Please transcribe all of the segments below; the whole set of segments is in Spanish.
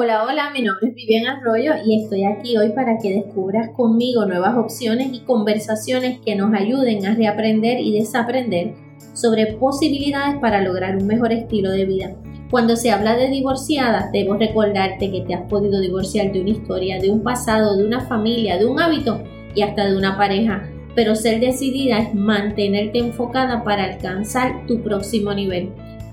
Hola, hola, mi nombre es Vivian Arroyo y estoy aquí hoy para que descubras conmigo nuevas opciones y conversaciones que nos ayuden a reaprender y desaprender sobre posibilidades para lograr un mejor estilo de vida. Cuando se habla de divorciada, debo recordarte que te has podido divorciar de una historia, de un pasado, de una familia, de un hábito y hasta de una pareja. Pero ser decidida es mantenerte enfocada para alcanzar tu próximo nivel.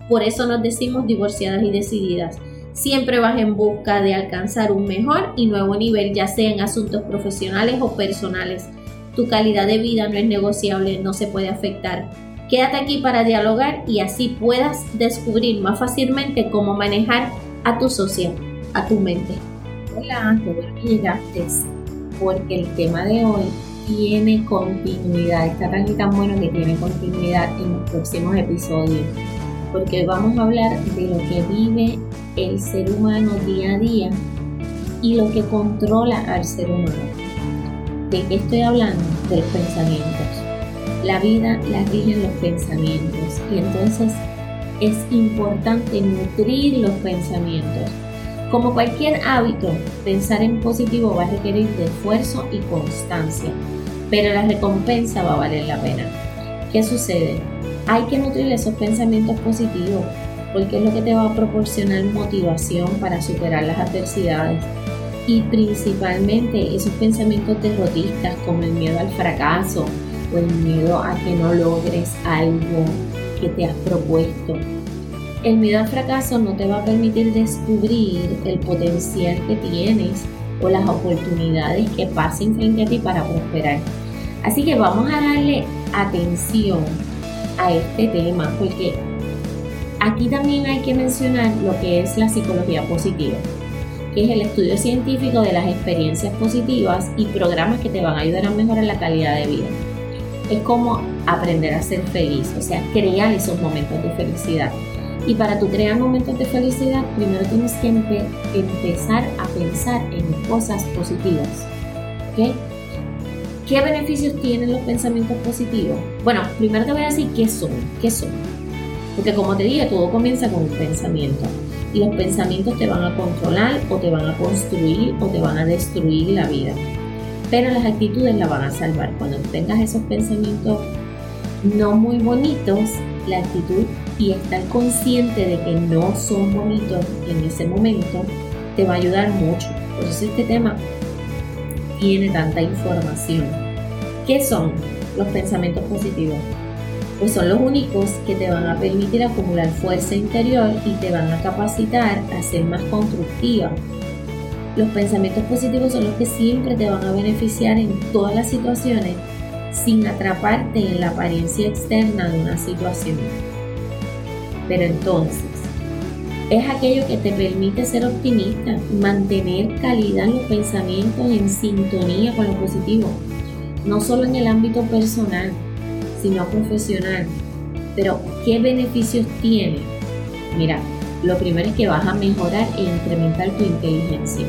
Por eso nos decimos divorciadas y decididas. Siempre vas en busca de alcanzar un mejor y nuevo nivel, ya sea en asuntos profesionales o personales. Tu calidad de vida no es negociable, no se puede afectar. Quédate aquí para dialogar y así puedas descubrir más fácilmente cómo manejar a tu socio, a tu mente. Hola, qué bueno que llegaste, porque el tema de hoy tiene continuidad, está tan y tan bueno que tiene continuidad en los próximos episodios, porque vamos a hablar de lo que vive el ser humano día a día y lo que controla al ser humano. ¿De qué estoy hablando? De los pensamientos. La vida la rigen los pensamientos y entonces es importante nutrir los pensamientos. Como cualquier hábito, pensar en positivo va a requerir de esfuerzo y constancia, pero la recompensa va a valer la pena. ¿Qué sucede? Hay que nutrir esos pensamientos positivos porque es lo que te va a proporcionar motivación para superar las adversidades y principalmente esos pensamientos derrotistas como el miedo al fracaso o el miedo a que no logres algo que te has propuesto. El miedo al fracaso no te va a permitir descubrir el potencial que tienes o las oportunidades que pasen frente a ti para prosperar. Así que vamos a darle atención a este tema porque Aquí también hay que mencionar lo que es la psicología positiva, que es el estudio científico de las experiencias positivas y programas que te van a ayudar a mejorar la calidad de vida. Es como aprender a ser feliz, o sea, crear esos momentos de felicidad. Y para tu crear momentos de felicidad, primero tienes que empezar a pensar en cosas positivas. ¿Qué beneficios tienen los pensamientos positivos? Bueno, primero te voy a decir qué son. ¿Qué son? Porque como te dije, todo comienza con un pensamiento. Y los pensamientos te van a controlar o te van a construir o te van a destruir la vida. Pero las actitudes la van a salvar. Cuando tengas esos pensamientos no muy bonitos, la actitud y estar consciente de que no son bonitos en ese momento te va a ayudar mucho. Por eso este tema tiene tanta información. ¿Qué son los pensamientos positivos? Pues son los únicos que te van a permitir acumular fuerza interior y te van a capacitar a ser más constructiva. Los pensamientos positivos son los que siempre te van a beneficiar en todas las situaciones sin atraparte en la apariencia externa de una situación. Pero entonces, es aquello que te permite ser optimista, mantener calidad en los pensamientos en sintonía con lo positivo, no solo en el ámbito personal, sino profesional. Pero, ¿qué beneficios tiene? Mira, lo primero es que vas a mejorar e incrementar tu inteligencia.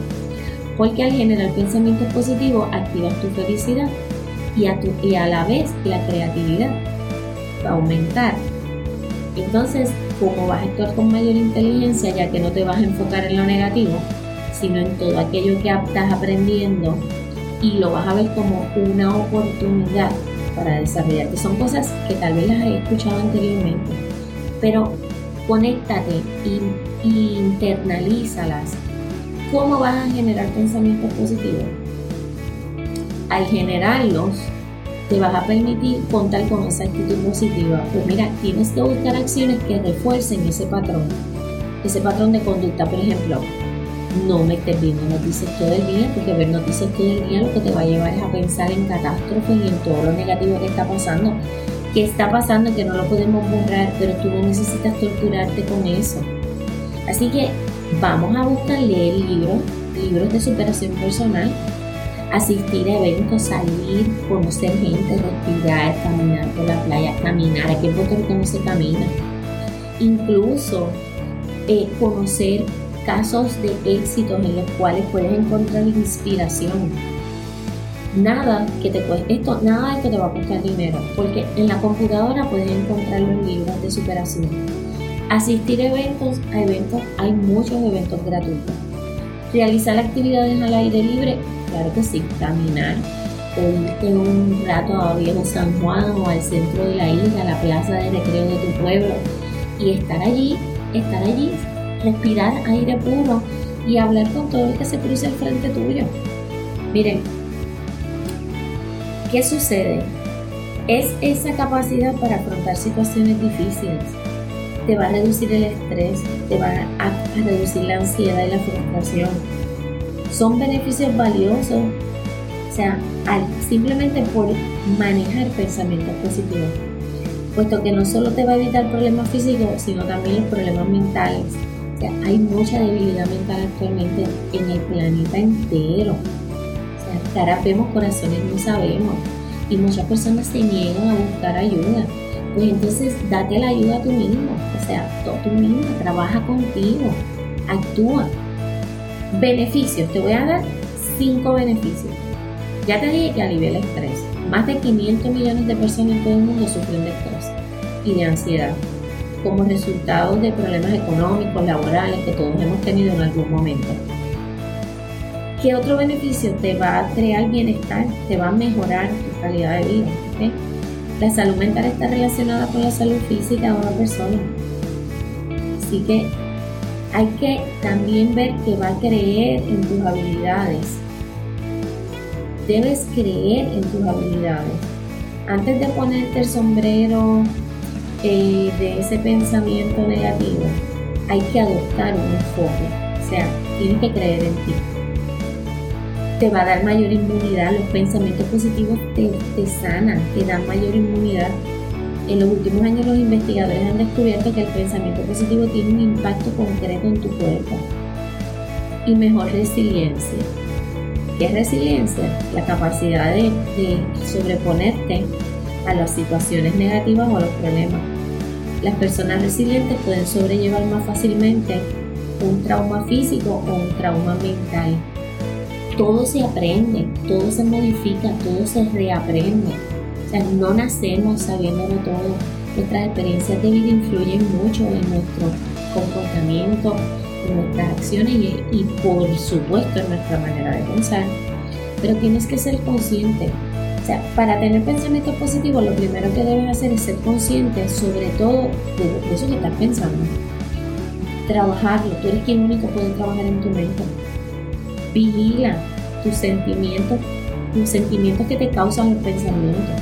Porque al generar pensamientos positivos activas tu felicidad y a, tu, y a la vez la creatividad va a aumentar. Entonces, como vas a actuar con mayor inteligencia, ya que no te vas a enfocar en lo negativo, sino en todo aquello que estás aprendiendo y lo vas a ver como una oportunidad para desarrollarte. Son cosas que tal vez las he escuchado anteriormente, pero conéctate y, internalízalas. ¿Cómo vas a generar pensamientos positivos? Al generarlos, te vas a permitir contar con esa actitud positiva. Pues mira, tienes que buscar acciones que refuercen ese patrón, ese patrón de conducta. Por ejemplo, no me estés viendo noticias todo el día, porque ver noticias todo el día lo que te va a llevar es a pensar en catástrofes y en todo lo negativo que está pasando. ¿Qué está pasando? Que no lo podemos borrar, pero tú no necesitas torturarte con eso. Así que vamos a buscar leer libros, libros de superación personal, asistir a eventos, salir, conocer gente, respirar, caminar por la playa, caminar. Aquí en Puerto Rico no se camina. Incluso eh, conocer casos de éxitos en los cuales puedes encontrar inspiración. Nada que te cueste, esto, nada de esto te va a costar dinero, porque en la computadora puedes encontrar los libros de superación. Asistir a eventos, a eventos, hay muchos eventos gratuitos. Realizar actividades al aire libre, claro que sí, caminar, o irte un rato a Viejo San Juan o al centro de la isla, a la plaza de recreo de tu pueblo, y estar allí, estar allí, respirar aire puro y hablar con todo el que se cruce al frente tuyo. Miren, ¿qué sucede? Es esa capacidad para afrontar situaciones difíciles. Te va a reducir el estrés, te va a, reducir la ansiedad y la frustración. Son beneficios valiosos, o sea, simplemente por manejar pensamientos positivos puesto que no solo te va a evitar problemas físicos, sino también los problemas mentales. Hay mucha debilidad mental actualmente en el planeta entero. O sea, caras vemos, corazones no sabemos. Y muchas personas se niegan a buscar ayuda. Pues entonces date la ayuda tú mismo. O sea, tú mismo, trabaja contigo, actúa. Beneficios, te voy a dar cinco beneficios. Ya te dije que alivia el estrés. Más de 500 millones de personas en todo el mundo sufren de estrés y de ansiedad como resultado de problemas económicos, laborales que todos hemos tenido en algún momento. ¿Qué otro beneficio te va a crear bienestar? Te va a mejorar tu calidad de vida. La salud mental está relacionada con la salud física de una persona. Así que hay que también ver que va a creer en tus habilidades. Debes creer en tus habilidades. Antes de ponerte el sombrero de ese pensamiento negativo, hay que adoptar un enfoque. O sea, tienes que creer en ti. Te va a dar mayor inmunidad. Los pensamientos positivos te, te sanan, te dan mayor inmunidad. En los últimos años los investigadores han descubierto que el pensamiento positivo tiene un impacto concreto en tu cuerpo y mejor resiliencia. ¿Qué es resiliencia? La capacidad de, de sobreponerte a las situaciones negativas o a los problemas. Las personas resilientes pueden sobrellevar más fácilmente un trauma físico o un trauma mental. Todo se aprende, todo se modifica, todo se reaprende. O sea, no nacemos sabiéndolo todo. Nuestras experiencias de vida influyen mucho en nuestro comportamiento, en nuestras acciones y, y por supuesto en nuestra manera de pensar. Pero tienes que ser consciente o sea, para tener pensamientos positivos, lo primero que debes hacer es ser consciente sobre todo de, eso que estás pensando. Trabajarlo. Tú eres quien único puede trabajar en tu mente. Vigila tus sentimientos, tus sentimientos que te causan los pensamientos,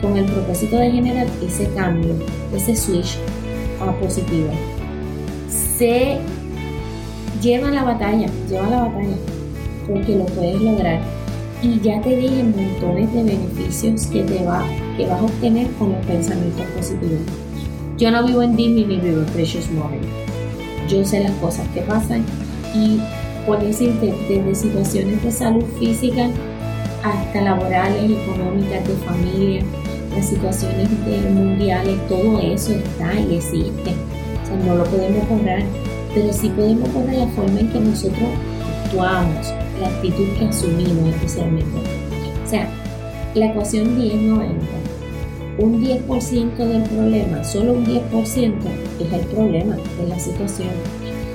con el propósito de generar ese cambio, ese switch a positivo. Se lleva la batalla, lleva la batalla, porque lo puedes lograr y ya te dije montones de beneficios que, te va, que vas a obtener con los pensamientos positivos. Yo no vivo en Disney ni vivo en Precious Moment. Yo sé las cosas que pasan y por decirte, desde situaciones de salud física hasta laborales, económicas, de familia, las situaciones de mundiales, todo eso está y existe. O sea, no lo podemos borrar, pero sí podemos borrar la forma en que nosotros actuamos, la actitud que asumimos especialmente. O sea, la ecuación 10-90, un 10% del problema, solo un 10% es el problema, de la situación.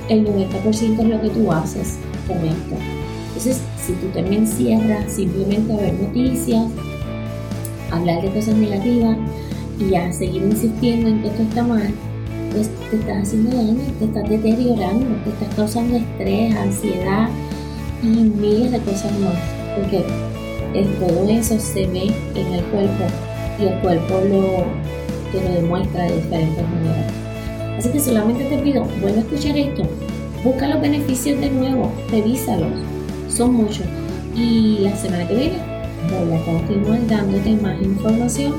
El 90% es lo que tú haces con esto. Entonces, si tú también encierras simplemente a ver noticias, hablar de cosas negativas y a seguir insistiendo en que esto está mal, pues te estás haciendo daño, te estás deteriorando, te estás causando estrés, ansiedad, y miles de cosas más, porque todo eso se ve en el cuerpo y el cuerpo lo, te lo demuestra de diferentes maneras. Así que solamente te pido, vuelve a escuchar esto, busca los beneficios de nuevo, revísalos, son muchos. Y la semana que viene voy a continuar dándote más información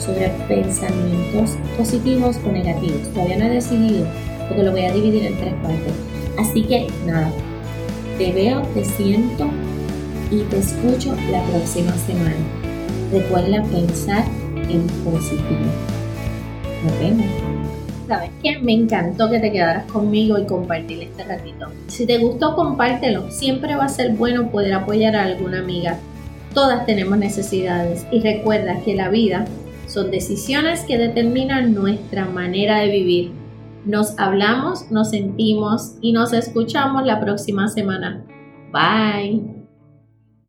sobre pensamientos positivos o negativos. Todavía no he decidido, porque lo voy a dividir en tres partes. Así que nada, te veo, te siento y te escucho la próxima semana. Recuerda pensar en positivo. Nos vemos. ¿Sabes qué? Me encantó que te quedaras conmigo y compartir este ratito. Si te gustó, compártelo. Siempre va a ser bueno poder apoyar a alguna amiga. Todas tenemos necesidades y recuerda que la vida son decisiones que determinan nuestra manera de vivir Nos hablamos, nos sentimos y nos escuchamos la próxima semana. Bye.